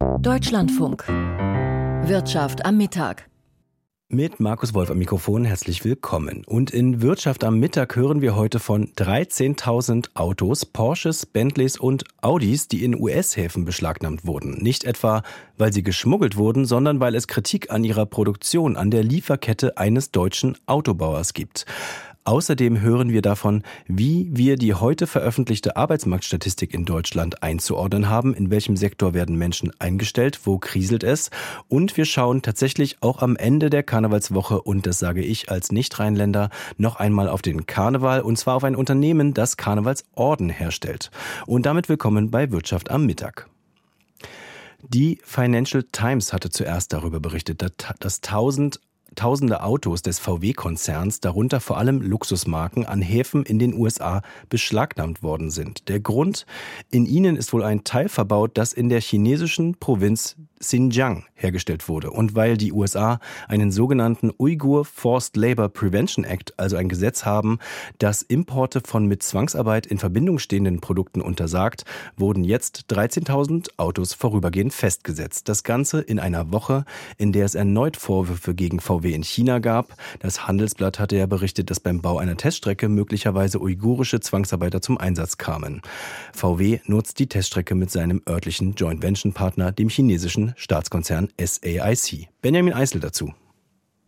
Deutschlandfunk. Wirtschaft am Mittag. Mit Markus Wolf am Mikrofon herzlich willkommen. Und in Wirtschaft am Mittag hören wir heute von 13.000 Autos, Porsches, Bentleys und Audis, die in US-Häfen beschlagnahmt wurden. Nicht etwa, weil sie geschmuggelt wurden, sondern weil es Kritik an ihrer Produktion, an der Lieferkette eines deutschen Autobauers gibt. Außerdem hören wir davon, wie wir die heute veröffentlichte Arbeitsmarktstatistik in Deutschland einzuordnen haben, in welchem Sektor werden Menschen eingestellt, wo kriselt es und wir schauen tatsächlich auch am Ende der Karnevalswoche und das sage ich als Nicht-Rheinländer noch einmal auf den Karneval und zwar auf ein Unternehmen, das Karnevalsorden herstellt. Und damit willkommen bei Wirtschaft am Mittag. Die Financial Times hatte zuerst darüber berichtet, dass 1000 Tausende Autos des VW-Konzerns, darunter vor allem Luxusmarken, an Häfen in den USA beschlagnahmt worden sind. Der Grund, in ihnen ist wohl ein Teil verbaut, das in der chinesischen Provinz Xinjiang hergestellt wurde. Und weil die USA einen sogenannten Uyghur Forced Labor Prevention Act, also ein Gesetz haben, das Importe von mit Zwangsarbeit in Verbindung stehenden Produkten untersagt, wurden jetzt 13.000 Autos vorübergehend festgesetzt. Das Ganze in einer Woche, in der es erneut Vorwürfe gegen VW in China gab. Das Handelsblatt hatte ja berichtet, dass beim Bau einer Teststrecke möglicherweise uigurische Zwangsarbeiter zum Einsatz kamen. VW nutzt die Teststrecke mit seinem örtlichen Joint Venture Partner, dem chinesischen Staatskonzern SAIC. Benjamin Eisel dazu.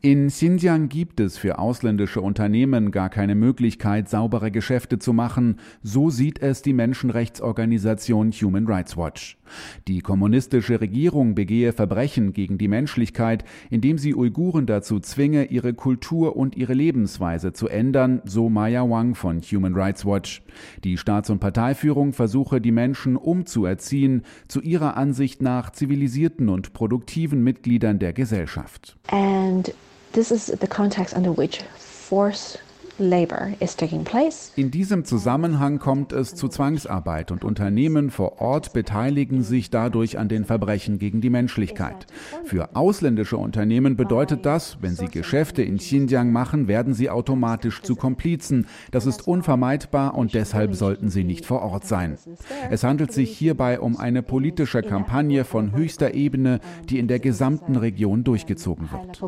In Xinjiang gibt es für ausländische Unternehmen gar keine Möglichkeit, saubere Geschäfte zu machen, so sieht es die Menschenrechtsorganisation Human Rights Watch. Die kommunistische Regierung begehe Verbrechen gegen die Menschlichkeit, indem sie Uiguren dazu zwinge, ihre Kultur und ihre Lebensweise zu ändern, so Maya Wang von Human Rights Watch. Die Staats- und Parteiführung versuche, die Menschen umzuerziehen, zu ihrer Ansicht nach zivilisierten und produktiven Mitgliedern der Gesellschaft. And this is the context under which force in diesem Zusammenhang kommt es zu Zwangsarbeit und Unternehmen vor Ort beteiligen sich dadurch an den Verbrechen gegen die Menschlichkeit. Für ausländische Unternehmen bedeutet das, wenn sie Geschäfte in Xinjiang machen, werden sie automatisch zu Komplizen. Das ist unvermeidbar und deshalb sollten sie nicht vor Ort sein. Es handelt sich hierbei um eine politische Kampagne von höchster Ebene, die in der gesamten Region durchgezogen wird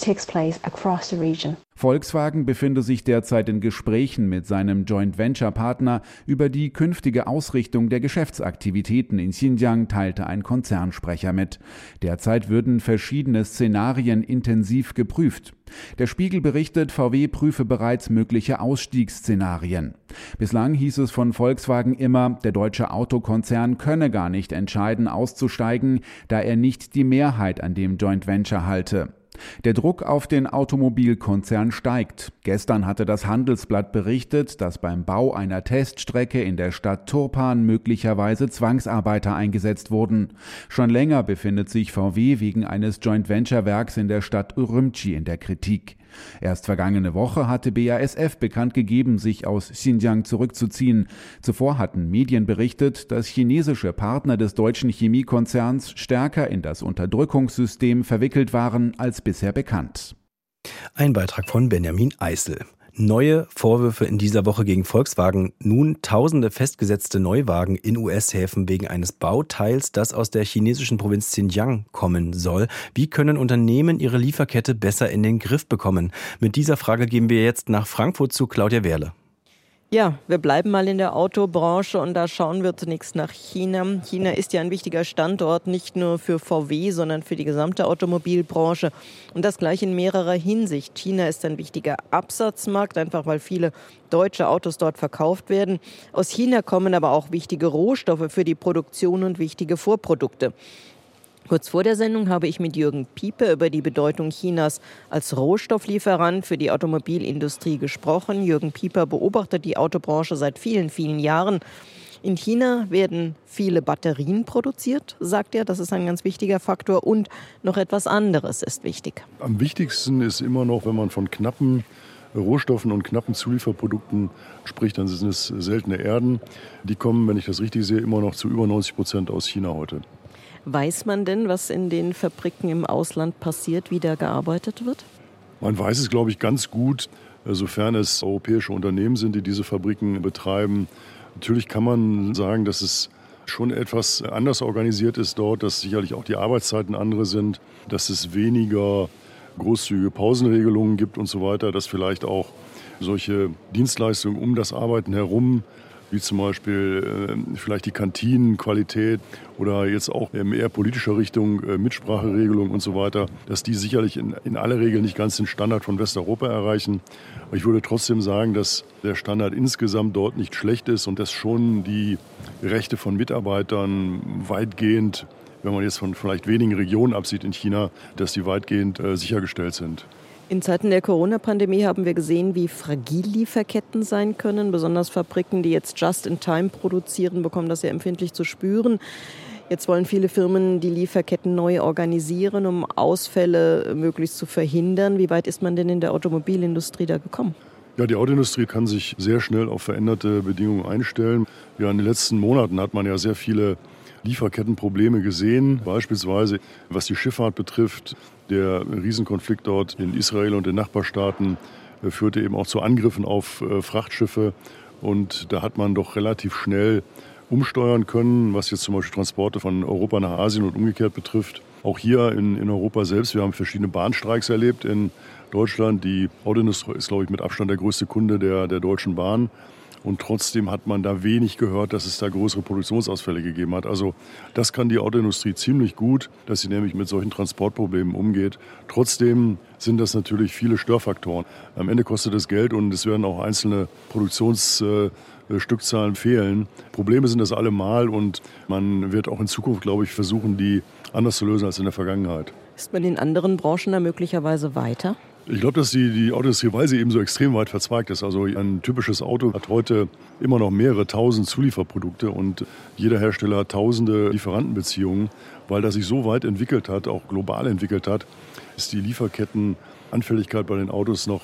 takes place across the region. Volkswagen befinde sich derzeit in Gesprächen mit seinem Joint Venture Partner über die künftige Ausrichtung der Geschäftsaktivitäten in Xinjiang, teilte ein Konzernsprecher mit. Derzeit würden verschiedene Szenarien intensiv geprüft. Der Spiegel berichtet, VW prüfe bereits mögliche Ausstiegsszenarien. Bislang hieß es von Volkswagen immer, der deutsche Autokonzern könne gar nicht entscheiden, auszusteigen, da er nicht die Mehrheit an dem Joint Venture halte. Der Druck auf den Automobilkonzern steigt. Gestern hatte das Handelsblatt berichtet, dass beim Bau einer Teststrecke in der Stadt Turpan möglicherweise Zwangsarbeiter eingesetzt wurden. Schon länger befindet sich VW wegen eines Joint Venture Werks in der Stadt Urumqi in der Kritik. Erst vergangene Woche hatte BASF bekannt gegeben, sich aus Xinjiang zurückzuziehen. Zuvor hatten Medien berichtet, dass chinesische Partner des deutschen Chemiekonzerns stärker in das Unterdrückungssystem verwickelt waren als bisher bekannt. Ein Beitrag von Benjamin Eisel. Neue Vorwürfe in dieser Woche gegen Volkswagen. Nun tausende festgesetzte Neuwagen in US-Häfen wegen eines Bauteils, das aus der chinesischen Provinz Xinjiang kommen soll. Wie können Unternehmen ihre Lieferkette besser in den Griff bekommen? Mit dieser Frage gehen wir jetzt nach Frankfurt zu Claudia Wehrle. Ja, wir bleiben mal in der Autobranche und da schauen wir zunächst nach China. China ist ja ein wichtiger Standort, nicht nur für VW, sondern für die gesamte Automobilbranche. Und das gleich in mehrerer Hinsicht. China ist ein wichtiger Absatzmarkt, einfach weil viele deutsche Autos dort verkauft werden. Aus China kommen aber auch wichtige Rohstoffe für die Produktion und wichtige Vorprodukte. Kurz vor der Sendung habe ich mit Jürgen Piepe über die Bedeutung Chinas als Rohstofflieferant für die Automobilindustrie gesprochen. Jürgen Pieper beobachtet die Autobranche seit vielen, vielen Jahren. In China werden viele Batterien produziert, sagt er. Das ist ein ganz wichtiger Faktor. Und noch etwas anderes ist wichtig. Am wichtigsten ist immer noch, wenn man von knappen Rohstoffen und knappen Zulieferprodukten spricht, dann sind es seltene Erden. Die kommen, wenn ich das richtig sehe, immer noch zu über 90 Prozent aus China heute. Weiß man denn, was in den Fabriken im Ausland passiert, wie da gearbeitet wird? Man weiß es, glaube ich, ganz gut, sofern es europäische Unternehmen sind, die diese Fabriken betreiben. Natürlich kann man sagen, dass es schon etwas anders organisiert ist dort, dass sicherlich auch die Arbeitszeiten andere sind, dass es weniger großzügige Pausenregelungen gibt und so weiter, dass vielleicht auch solche Dienstleistungen um das Arbeiten herum wie zum Beispiel äh, vielleicht die Kantinenqualität oder jetzt auch in eher politischer Richtung äh, Mitspracheregelung und so weiter, dass die sicherlich in, in aller Regel nicht ganz den Standard von Westeuropa erreichen. Aber ich würde trotzdem sagen, dass der Standard insgesamt dort nicht schlecht ist und dass schon die Rechte von Mitarbeitern weitgehend wenn man jetzt von vielleicht wenigen Regionen absieht in China, dass die weitgehend äh, sichergestellt sind. In Zeiten der Corona-Pandemie haben wir gesehen, wie fragil Lieferketten sein können. Besonders Fabriken, die jetzt just in time produzieren, bekommen das sehr empfindlich zu spüren. Jetzt wollen viele Firmen die Lieferketten neu organisieren, um Ausfälle möglichst zu verhindern. Wie weit ist man denn in der Automobilindustrie da gekommen? Ja, die Autoindustrie kann sich sehr schnell auf veränderte Bedingungen einstellen. Ja, in den letzten Monaten hat man ja sehr viele Lieferkettenprobleme gesehen, beispielsweise was die Schifffahrt betrifft. Der Riesenkonflikt dort in Israel und den Nachbarstaaten äh, führte eben auch zu Angriffen auf äh, Frachtschiffe. Und da hat man doch relativ schnell umsteuern können, was jetzt zum Beispiel Transporte von Europa nach Asien und umgekehrt betrifft. Auch hier in, in Europa selbst, wir haben verschiedene Bahnstreiks erlebt in Deutschland. Die Autoindustrie ist, glaube ich, mit Abstand der größte Kunde der, der Deutschen Bahn. Und trotzdem hat man da wenig gehört, dass es da größere Produktionsausfälle gegeben hat. Also das kann die Autoindustrie ziemlich gut, dass sie nämlich mit solchen Transportproblemen umgeht. Trotzdem sind das natürlich viele Störfaktoren. Am Ende kostet es Geld und es werden auch einzelne Produktionsstückzahlen fehlen. Probleme sind das allemal und man wird auch in Zukunft, glaube ich, versuchen, die anders zu lösen als in der Vergangenheit. Ist man in anderen Branchen da möglicherweise weiter? Ich glaube, dass die, die Autoindustrie, weil sie eben so extrem weit verzweigt ist, also ein typisches Auto hat heute immer noch mehrere tausend Zulieferprodukte und jeder Hersteller hat tausende Lieferantenbeziehungen, weil das sich so weit entwickelt hat, auch global entwickelt hat, ist die Lieferkettenanfälligkeit bei den Autos noch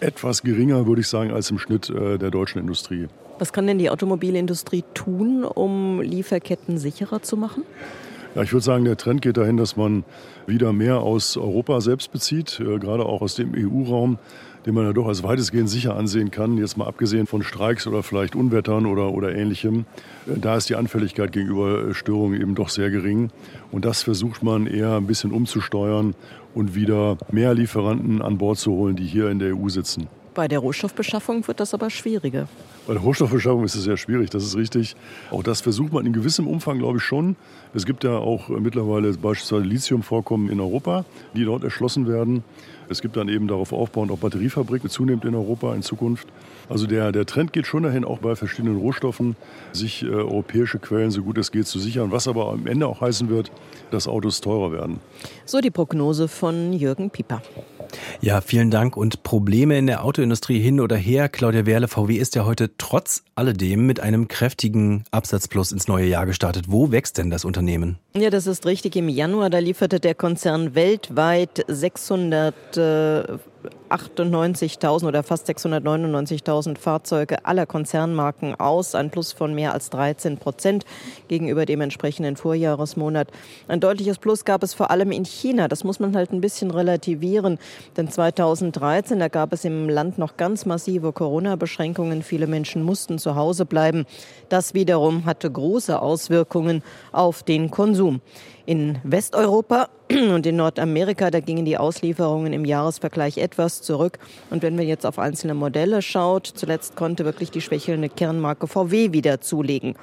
etwas geringer, würde ich sagen, als im Schnitt äh, der deutschen Industrie. Was kann denn die Automobilindustrie tun, um Lieferketten sicherer zu machen? Ja, ich würde sagen, der Trend geht dahin, dass man wieder mehr aus Europa selbst bezieht, äh, gerade auch aus dem EU-Raum, den man ja doch als weitestgehend sicher ansehen kann, jetzt mal abgesehen von Streiks oder vielleicht Unwettern oder, oder ähnlichem. Äh, da ist die Anfälligkeit gegenüber äh, Störungen eben doch sehr gering. Und das versucht man eher ein bisschen umzusteuern und wieder mehr Lieferanten an Bord zu holen, die hier in der EU sitzen. Bei der Rohstoffbeschaffung wird das aber schwieriger. Bei der Rohstoffbeschaffung ist es sehr schwierig, das ist richtig. Auch das versucht man in gewissem Umfang, glaube ich, schon. Es gibt ja auch mittlerweile beispielsweise Lithiumvorkommen in Europa, die dort erschlossen werden. Es gibt dann eben darauf aufbauend auch Batteriefabriken zunehmend in Europa in Zukunft. Also der, der Trend geht schon dahin, auch bei verschiedenen Rohstoffen, sich äh, europäische Quellen so gut es geht zu sichern, was aber am Ende auch heißen wird, dass Autos teurer werden. So die Prognose von Jürgen Pieper. Ja, vielen Dank. Und Probleme in der Autoindustrie hin oder her. Claudia Werle, VW ist ja heute trotz alledem mit einem kräftigen Absatzplus ins neue Jahr gestartet. Wo wächst denn das Unternehmen? Ja, das ist richtig. Im Januar, da lieferte der Konzern weltweit 600 äh, 98.000 oder fast 699.000 Fahrzeuge aller Konzernmarken aus, ein Plus von mehr als 13 Prozent gegenüber dem entsprechenden Vorjahresmonat. Ein deutliches Plus gab es vor allem in China. Das muss man halt ein bisschen relativieren, denn 2013, da gab es im Land noch ganz massive Corona-Beschränkungen. Viele Menschen mussten zu Hause bleiben. Das wiederum hatte große Auswirkungen auf den Konsum. In Westeuropa und in Nordamerika, da gingen die Auslieferungen im Jahresvergleich etwas zurück. Und wenn wir jetzt auf einzelne Modelle schaut, zuletzt konnte wirklich die schwächelnde Kernmarke VW wieder zulegen.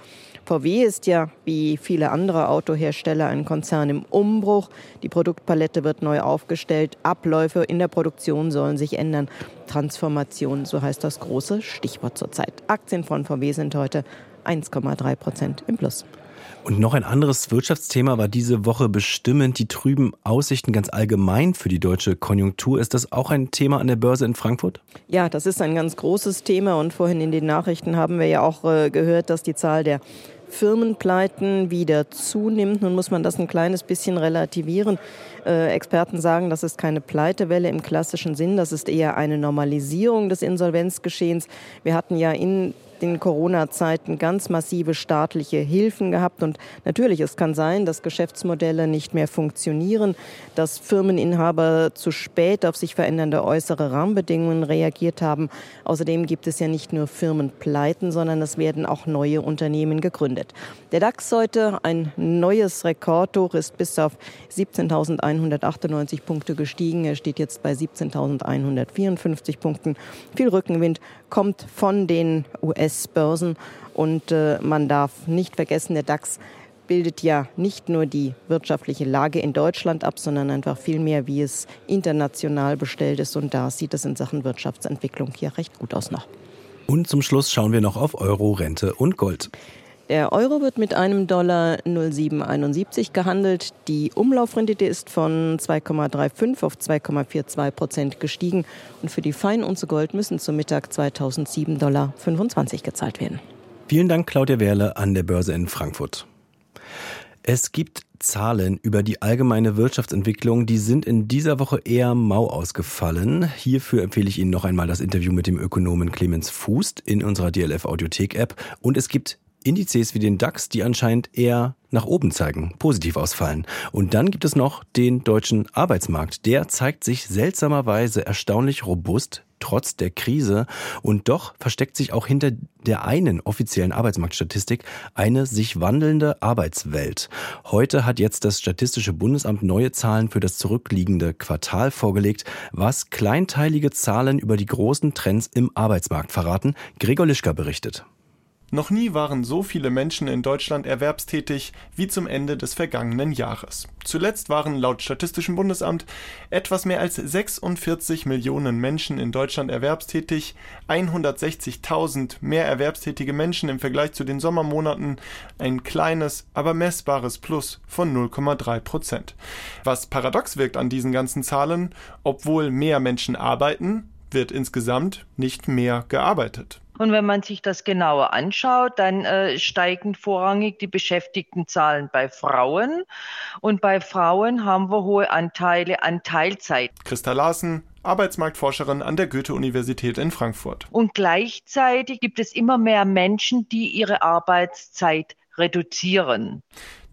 VW ist ja wie viele andere Autohersteller ein Konzern im Umbruch. Die Produktpalette wird neu aufgestellt. Abläufe in der Produktion sollen sich ändern. Transformation, so heißt das große Stichwort zurzeit. Aktien von VW sind heute 1,3 Prozent im Plus. Und noch ein anderes Wirtschaftsthema war diese Woche bestimmend die trüben Aussichten ganz allgemein für die deutsche Konjunktur. Ist das auch ein Thema an der Börse in Frankfurt? Ja, das ist ein ganz großes Thema und vorhin in den Nachrichten haben wir ja auch äh, gehört, dass die Zahl der Firmenpleiten wieder zunimmt. Nun muss man das ein kleines bisschen relativieren. Äh, Experten sagen, das ist keine Pleitewelle im klassischen Sinn, das ist eher eine Normalisierung des Insolvenzgeschehens. Wir hatten ja in in Corona-Zeiten ganz massive staatliche Hilfen gehabt. Und natürlich, es kann sein, dass Geschäftsmodelle nicht mehr funktionieren, dass Firmeninhaber zu spät auf sich verändernde äußere Rahmenbedingungen reagiert haben. Außerdem gibt es ja nicht nur Firmenpleiten, sondern es werden auch neue Unternehmen gegründet. Der DAX heute ein neues Rekordhoch ist bis auf 17.198 Punkte gestiegen. Er steht jetzt bei 17.154 Punkten. Viel Rückenwind kommt von den US-Börsen und äh, man darf nicht vergessen, der DAX bildet ja nicht nur die wirtschaftliche Lage in Deutschland ab, sondern einfach viel mehr, wie es international bestellt ist. Und da sieht es in Sachen Wirtschaftsentwicklung hier recht gut aus noch. Und zum Schluss schauen wir noch auf Euro, Rente und Gold. Der Euro wird mit einem Dollar 0,771 gehandelt. Die Umlaufrendite ist von 2,35 auf 2,42 Prozent gestiegen. Und für die Feinunze Gold müssen zum Mittag 2007,25 Dollar gezahlt werden. Vielen Dank, Claudia Werle an der Börse in Frankfurt. Es gibt Zahlen über die allgemeine Wirtschaftsentwicklung, die sind in dieser Woche eher mau ausgefallen. Hierfür empfehle ich Ihnen noch einmal das Interview mit dem Ökonomen Clemens Fuß in unserer DLF Audiothek App. Und es gibt Indizes wie den DAX, die anscheinend eher nach oben zeigen, positiv ausfallen. Und dann gibt es noch den deutschen Arbeitsmarkt. Der zeigt sich seltsamerweise erstaunlich robust trotz der Krise. Und doch versteckt sich auch hinter der einen offiziellen Arbeitsmarktstatistik eine sich wandelnde Arbeitswelt. Heute hat jetzt das Statistische Bundesamt neue Zahlen für das zurückliegende Quartal vorgelegt, was kleinteilige Zahlen über die großen Trends im Arbeitsmarkt verraten. Gregor Lischka berichtet. Noch nie waren so viele Menschen in Deutschland erwerbstätig wie zum Ende des vergangenen Jahres. Zuletzt waren laut Statistischem Bundesamt etwas mehr als 46 Millionen Menschen in Deutschland erwerbstätig, 160.000 mehr erwerbstätige Menschen im Vergleich zu den Sommermonaten, ein kleines, aber messbares Plus von 0,3 Prozent. Was paradox wirkt an diesen ganzen Zahlen, obwohl mehr Menschen arbeiten, wird insgesamt nicht mehr gearbeitet. Und wenn man sich das genauer anschaut, dann äh, steigen vorrangig die Beschäftigtenzahlen bei Frauen. Und bei Frauen haben wir hohe Anteile an Teilzeit. Christa Larsen, Arbeitsmarktforscherin an der Goethe-Universität in Frankfurt. Und gleichzeitig gibt es immer mehr Menschen, die ihre Arbeitszeit reduzieren.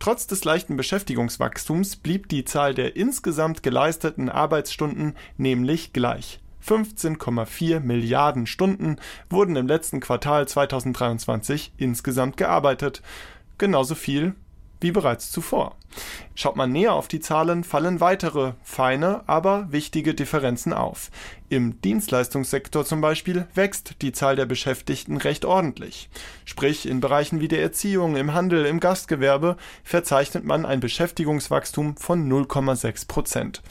Trotz des leichten Beschäftigungswachstums blieb die Zahl der insgesamt geleisteten Arbeitsstunden nämlich gleich. 15,4 Milliarden Stunden wurden im letzten Quartal 2023 insgesamt gearbeitet. Genauso viel wie bereits zuvor. Schaut man näher auf die Zahlen, fallen weitere feine, aber wichtige Differenzen auf. Im Dienstleistungssektor zum Beispiel wächst die Zahl der Beschäftigten recht ordentlich. Sprich, in Bereichen wie der Erziehung, im Handel, im Gastgewerbe verzeichnet man ein Beschäftigungswachstum von 0,6 Prozent.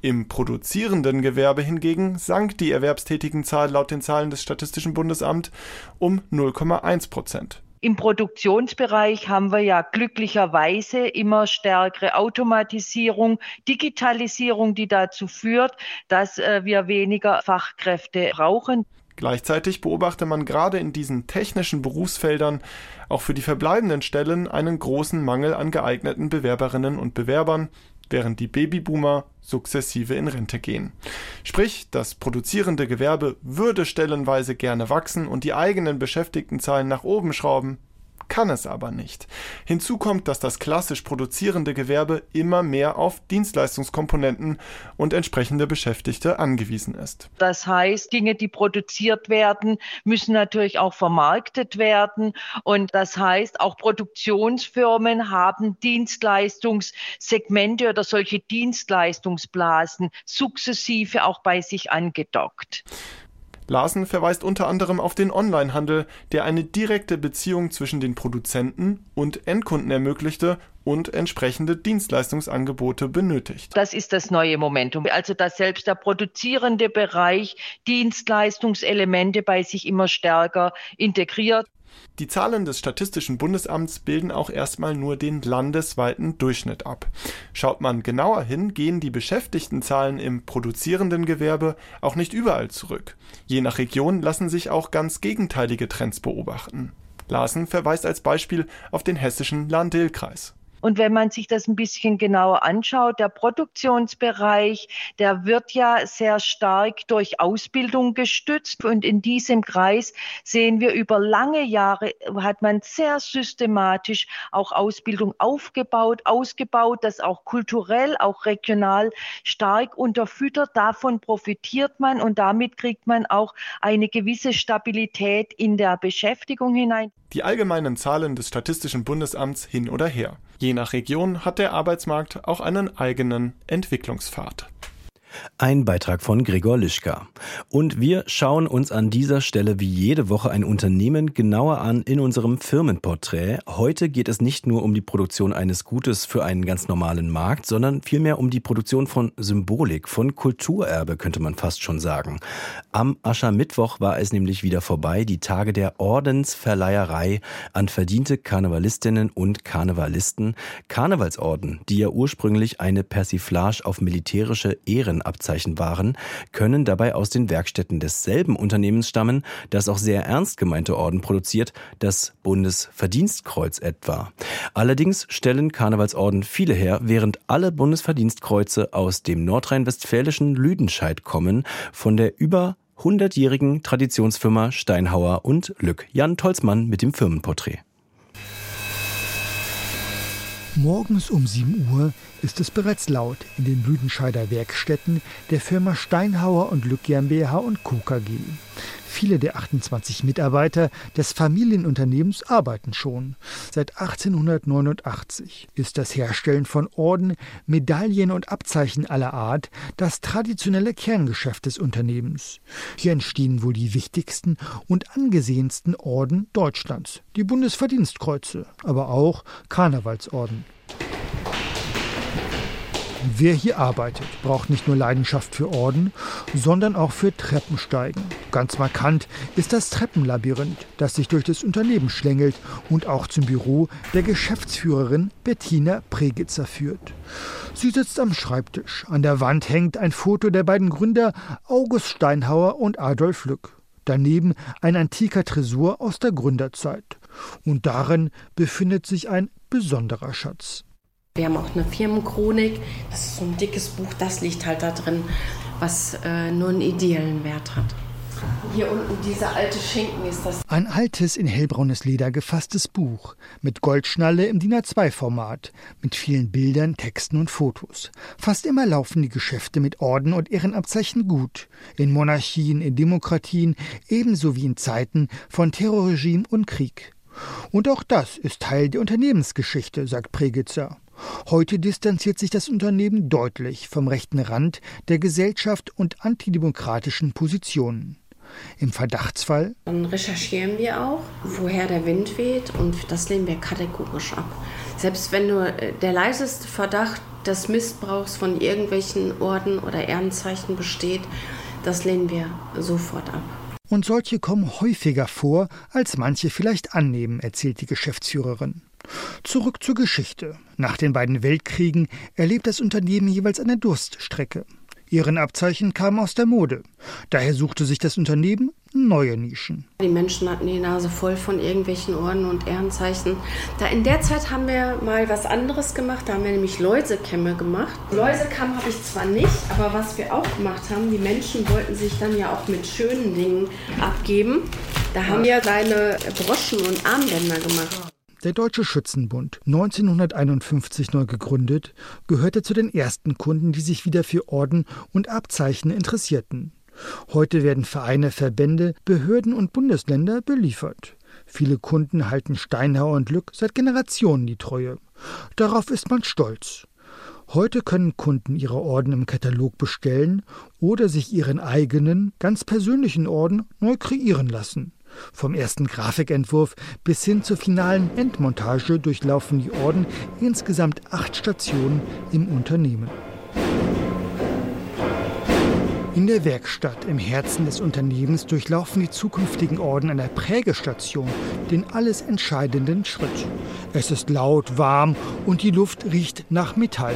Im produzierenden Gewerbe hingegen sank die Erwerbstätigenzahl laut den Zahlen des Statistischen Bundesamts um 0,1 Prozent. Im Produktionsbereich haben wir ja glücklicherweise immer stärkere Automatisierung, Digitalisierung, die dazu führt, dass äh, wir weniger Fachkräfte brauchen. Gleichzeitig beobachte man gerade in diesen technischen Berufsfeldern auch für die verbleibenden Stellen einen großen Mangel an geeigneten Bewerberinnen und Bewerbern, während die Babyboomer sukzessive in Rente gehen. Sprich, das produzierende Gewerbe würde stellenweise gerne wachsen und die eigenen Beschäftigtenzahlen nach oben schrauben, kann es aber nicht. Hinzu kommt, dass das klassisch produzierende Gewerbe immer mehr auf Dienstleistungskomponenten und entsprechende Beschäftigte angewiesen ist. Das heißt, Dinge, die produziert werden, müssen natürlich auch vermarktet werden. Und das heißt, auch Produktionsfirmen haben Dienstleistungssegmente oder solche Dienstleistungsblasen sukzessive auch bei sich angedockt. Larsen verweist unter anderem auf den Onlinehandel, der eine direkte Beziehung zwischen den Produzenten und Endkunden ermöglichte und entsprechende Dienstleistungsangebote benötigt. Das ist das neue Momentum. Also dass selbst der produzierende Bereich Dienstleistungselemente bei sich immer stärker integriert. Die Zahlen des Statistischen Bundesamts bilden auch erstmal nur den landesweiten Durchschnitt ab. Schaut man genauer hin, gehen die Beschäftigtenzahlen im produzierenden Gewerbe auch nicht überall zurück. Je nach Region lassen sich auch ganz gegenteilige Trends beobachten. Larsen verweist als Beispiel auf den hessischen Lahn-Dill-Kreis. Und wenn man sich das ein bisschen genauer anschaut, der Produktionsbereich, der wird ja sehr stark durch Ausbildung gestützt. Und in diesem Kreis sehen wir über lange Jahre hat man sehr systematisch auch Ausbildung aufgebaut, ausgebaut, das auch kulturell, auch regional stark unterfüttert. Davon profitiert man und damit kriegt man auch eine gewisse Stabilität in der Beschäftigung hinein. Die allgemeinen Zahlen des Statistischen Bundesamts hin oder her. Je nach Region hat der Arbeitsmarkt auch einen eigenen Entwicklungspfad. Ein Beitrag von Gregor Lischka. Und wir schauen uns an dieser Stelle wie jede Woche ein Unternehmen genauer an in unserem Firmenporträt. Heute geht es nicht nur um die Produktion eines Gutes für einen ganz normalen Markt, sondern vielmehr um die Produktion von Symbolik, von Kulturerbe, könnte man fast schon sagen. Am Aschermittwoch war es nämlich wieder vorbei, die Tage der Ordensverleiherei an verdiente Karnevalistinnen und Karnevalisten. Karnevalsorden, die ja ursprünglich eine Persiflage auf militärische Ehren Abzeichen waren, können dabei aus den Werkstätten desselben Unternehmens stammen, das auch sehr ernst gemeinte Orden produziert, das Bundesverdienstkreuz etwa. Allerdings stellen Karnevalsorden viele her, während alle Bundesverdienstkreuze aus dem nordrhein-westfälischen Lüdenscheid kommen, von der über 100-jährigen Traditionsfirma Steinhauer und Lück. Jan Tolzmann mit dem Firmenporträt. Morgens um 7 Uhr ist es bereits laut in den Lüdenscheider Werkstätten der Firma Steinhauer und Lück GmbH und Co. KG. Viele der 28 Mitarbeiter des Familienunternehmens arbeiten schon. Seit 1889 ist das Herstellen von Orden, Medaillen und Abzeichen aller Art das traditionelle Kerngeschäft des Unternehmens. Hier entstehen wohl die wichtigsten und angesehensten Orden Deutschlands, die Bundesverdienstkreuze, aber auch Karnevalsorden. Wer hier arbeitet, braucht nicht nur Leidenschaft für Orden, sondern auch für Treppensteigen. Ganz markant ist das Treppenlabyrinth, das sich durch das Unternehmen schlängelt und auch zum Büro der Geschäftsführerin Bettina Pregitzer führt. Sie sitzt am Schreibtisch. An der Wand hängt ein Foto der beiden Gründer August Steinhauer und Adolf Lück. Daneben ein antiker Tresor aus der Gründerzeit. Und darin befindet sich ein besonderer Schatz. Wir haben auch eine Firmenchronik. Das ist so ein dickes Buch, das liegt halt da drin, was äh, nur einen ideellen Wert hat. Hier unten dieser alte Schinken ist das. Ein altes, in hellbraunes Leder gefasstes Buch mit Goldschnalle im DIN A2-Format, mit vielen Bildern, Texten und Fotos. Fast immer laufen die Geschäfte mit Orden und Ehrenabzeichen gut. In Monarchien, in Demokratien, ebenso wie in Zeiten von Terrorregime und Krieg. Und auch das ist Teil der Unternehmensgeschichte, sagt Pregitzer. Heute distanziert sich das Unternehmen deutlich vom rechten Rand der Gesellschaft und antidemokratischen Positionen. Im Verdachtsfall dann recherchieren wir auch, woher der Wind weht und das lehnen wir kategorisch ab. Selbst wenn nur äh, der leiseste Verdacht des Missbrauchs von irgendwelchen Orden oder Ehrenzeichen besteht, das lehnen wir sofort ab. Und solche kommen häufiger vor, als manche vielleicht annehmen, erzählt die Geschäftsführerin. Zurück zur Geschichte. Nach den beiden Weltkriegen erlebt das Unternehmen jeweils eine Durststrecke. Ehrenabzeichen kamen aus der Mode. Daher suchte sich das Unternehmen neue Nischen. Die Menschen hatten die Nase voll von irgendwelchen Orden und Ehrenzeichen. Da in der Zeit haben wir mal was anderes gemacht. Da haben wir nämlich Läusekämme gemacht. Läusekamm habe ich zwar nicht, aber was wir auch gemacht haben, die Menschen wollten sich dann ja auch mit schönen Dingen abgeben. Da haben wir kleine Broschen und Armbänder gemacht. Der Deutsche Schützenbund, 1951 neu gegründet, gehörte zu den ersten Kunden, die sich wieder für Orden und Abzeichen interessierten. Heute werden Vereine, Verbände, Behörden und Bundesländer beliefert. Viele Kunden halten Steinhauer und Lück seit Generationen die Treue. Darauf ist man stolz. Heute können Kunden ihre Orden im Katalog bestellen oder sich ihren eigenen, ganz persönlichen Orden neu kreieren lassen. Vom ersten Grafikentwurf bis hin zur finalen Endmontage durchlaufen die Orden insgesamt acht Stationen im Unternehmen. In der Werkstatt im Herzen des Unternehmens durchlaufen die zukünftigen Orden einer Prägestation den alles entscheidenden Schritt. Es ist laut, warm und die Luft riecht nach Metall.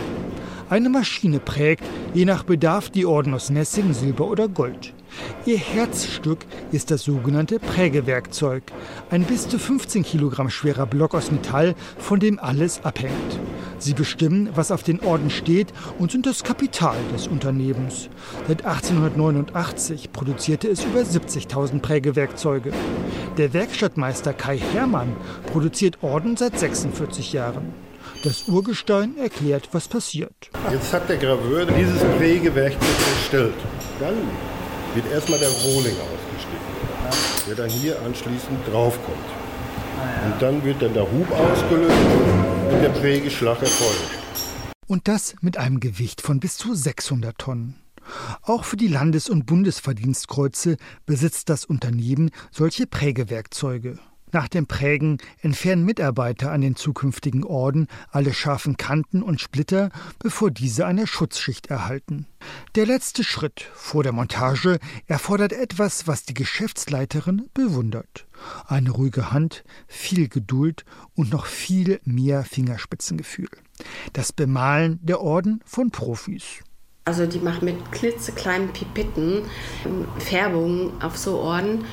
Eine Maschine prägt, je nach Bedarf, die Orden aus Messing, Silber oder Gold. Ihr Herzstück ist das sogenannte Prägewerkzeug, ein bis zu 15 Kilogramm schwerer Block aus Metall, von dem alles abhängt. Sie bestimmen, was auf den Orden steht und sind das Kapital des Unternehmens. Seit 1889 produzierte es über 70.000 Prägewerkzeuge. Der Werkstattmeister Kai Hermann produziert Orden seit 46 Jahren. Das Urgestein erklärt, was passiert. Jetzt hat der Graveur dieses Prägewerkzeug erstellt. Dann wird erstmal der Rohling ausgeschnitten, der dann hier anschließend draufkommt. Und dann wird dann der Hub ausgelöst und der Prägeschlag erfolgt. Und das mit einem Gewicht von bis zu 600 Tonnen. Auch für die Landes- und Bundesverdienstkreuze besitzt das Unternehmen solche Prägewerkzeuge. Nach dem Prägen entfernen Mitarbeiter an den zukünftigen Orden alle scharfen Kanten und Splitter, bevor diese eine Schutzschicht erhalten. Der letzte Schritt vor der Montage erfordert etwas, was die Geschäftsleiterin bewundert. Eine ruhige Hand, viel Geduld und noch viel mehr Fingerspitzengefühl. Das Bemalen der Orden von Profis. Also die machen mit klitzekleinen Pipetten Färbungen auf so Orden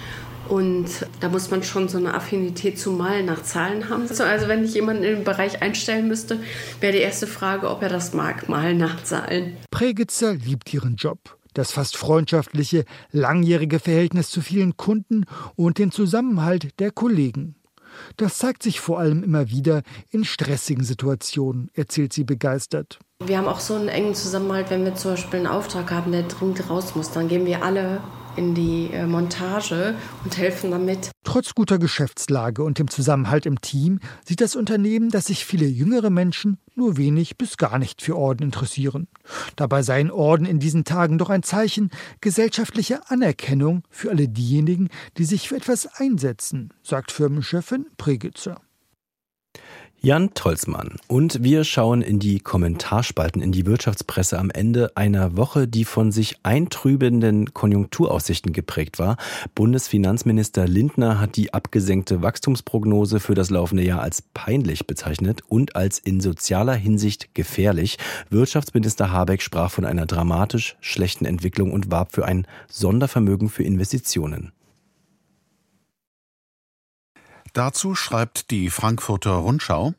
und da muss man schon so eine Affinität zu Malen nach Zahlen haben. Also wenn ich jemanden in den Bereich einstellen müsste, wäre die erste Frage, ob er das mag, Malen nach Zahlen. Prägitzer liebt ihren Job. Das fast freundschaftliche, langjährige Verhältnis zu vielen Kunden und den Zusammenhalt der Kollegen. Das zeigt sich vor allem immer wieder in stressigen Situationen, erzählt sie begeistert. Wir haben auch so einen engen Zusammenhalt, wenn wir zum Beispiel einen Auftrag haben, der dringend raus muss. Dann gehen wir alle in die äh, Montage und helfen damit. Trotz guter Geschäftslage und dem Zusammenhalt im Team sieht das Unternehmen, dass sich viele jüngere Menschen nur wenig bis gar nicht für Orden interessieren. Dabei seien Orden in diesen Tagen doch ein Zeichen gesellschaftlicher Anerkennung für alle diejenigen, die sich für etwas einsetzen, sagt Firmenchefin Pregitzer. Jan Tolzmann. Und wir schauen in die Kommentarspalten, in die Wirtschaftspresse am Ende einer Woche, die von sich eintrübenden Konjunkturaussichten geprägt war. Bundesfinanzminister Lindner hat die abgesenkte Wachstumsprognose für das laufende Jahr als peinlich bezeichnet und als in sozialer Hinsicht gefährlich. Wirtschaftsminister Habeck sprach von einer dramatisch schlechten Entwicklung und warb für ein Sondervermögen für Investitionen. Dazu schreibt die Frankfurter Rundschau,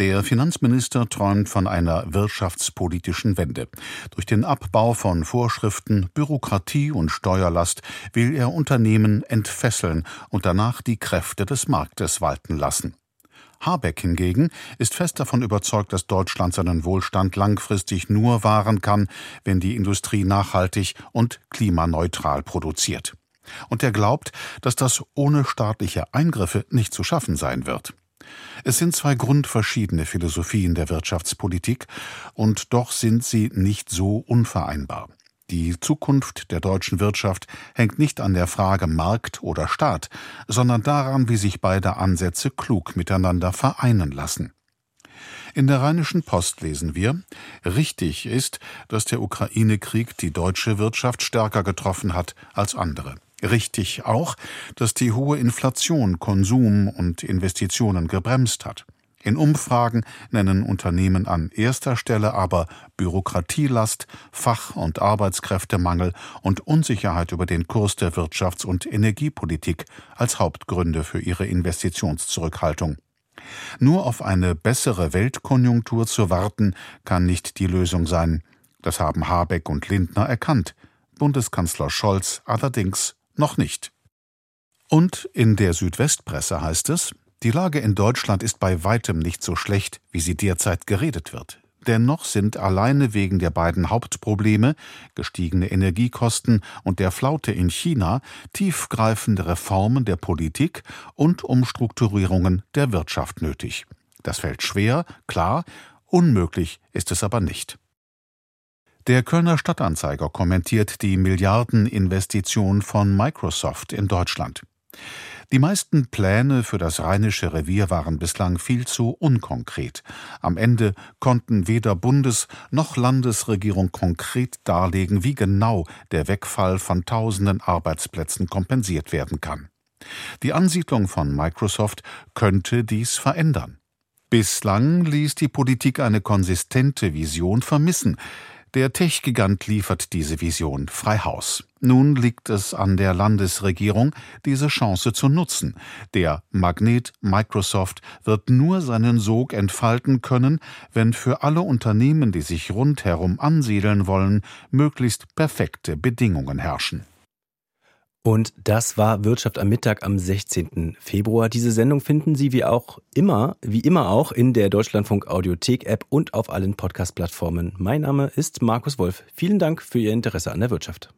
der Finanzminister träumt von einer wirtschaftspolitischen Wende. Durch den Abbau von Vorschriften, Bürokratie und Steuerlast will er Unternehmen entfesseln und danach die Kräfte des Marktes walten lassen. Habeck hingegen ist fest davon überzeugt, dass Deutschland seinen Wohlstand langfristig nur wahren kann, wenn die Industrie nachhaltig und klimaneutral produziert. Und er glaubt, dass das ohne staatliche Eingriffe nicht zu schaffen sein wird. Es sind zwei grundverschiedene Philosophien der Wirtschaftspolitik, und doch sind sie nicht so unvereinbar. Die Zukunft der deutschen Wirtschaft hängt nicht an der Frage Markt oder Staat, sondern daran, wie sich beide Ansätze klug miteinander vereinen lassen. In der Rheinischen Post lesen wir, richtig ist, dass der Ukraine-Krieg die deutsche Wirtschaft stärker getroffen hat als andere. Richtig auch, dass die hohe Inflation Konsum und Investitionen gebremst hat. In Umfragen nennen Unternehmen an erster Stelle aber Bürokratielast, Fach- und Arbeitskräftemangel und Unsicherheit über den Kurs der Wirtschafts- und Energiepolitik als Hauptgründe für ihre Investitionszurückhaltung. Nur auf eine bessere Weltkonjunktur zu warten, kann nicht die Lösung sein. Das haben Habeck und Lindner erkannt. Bundeskanzler Scholz allerdings noch nicht. Und in der Südwestpresse heißt es, die Lage in Deutschland ist bei weitem nicht so schlecht, wie sie derzeit geredet wird. Dennoch sind alleine wegen der beiden Hauptprobleme, gestiegene Energiekosten und der Flaute in China, tiefgreifende Reformen der Politik und Umstrukturierungen der Wirtschaft nötig. Das fällt schwer, klar, unmöglich ist es aber nicht. Der Kölner Stadtanzeiger kommentiert die Milliardeninvestition von Microsoft in Deutschland. Die meisten Pläne für das Rheinische Revier waren bislang viel zu unkonkret. Am Ende konnten weder Bundes- noch Landesregierung konkret darlegen, wie genau der Wegfall von tausenden Arbeitsplätzen kompensiert werden kann. Die Ansiedlung von Microsoft könnte dies verändern. Bislang ließ die Politik eine konsistente Vision vermissen. Der Tech-Gigant liefert diese Vision frei Haus. Nun liegt es an der Landesregierung, diese Chance zu nutzen. Der Magnet Microsoft wird nur seinen Sog entfalten können, wenn für alle Unternehmen, die sich rundherum ansiedeln wollen, möglichst perfekte Bedingungen herrschen. Und das war Wirtschaft am Mittag am 16. Februar. Diese Sendung finden Sie wie auch immer, wie immer auch in der Deutschlandfunk Audiothek App und auf allen Podcast-Plattformen. Mein Name ist Markus Wolf. Vielen Dank für Ihr Interesse an der Wirtschaft.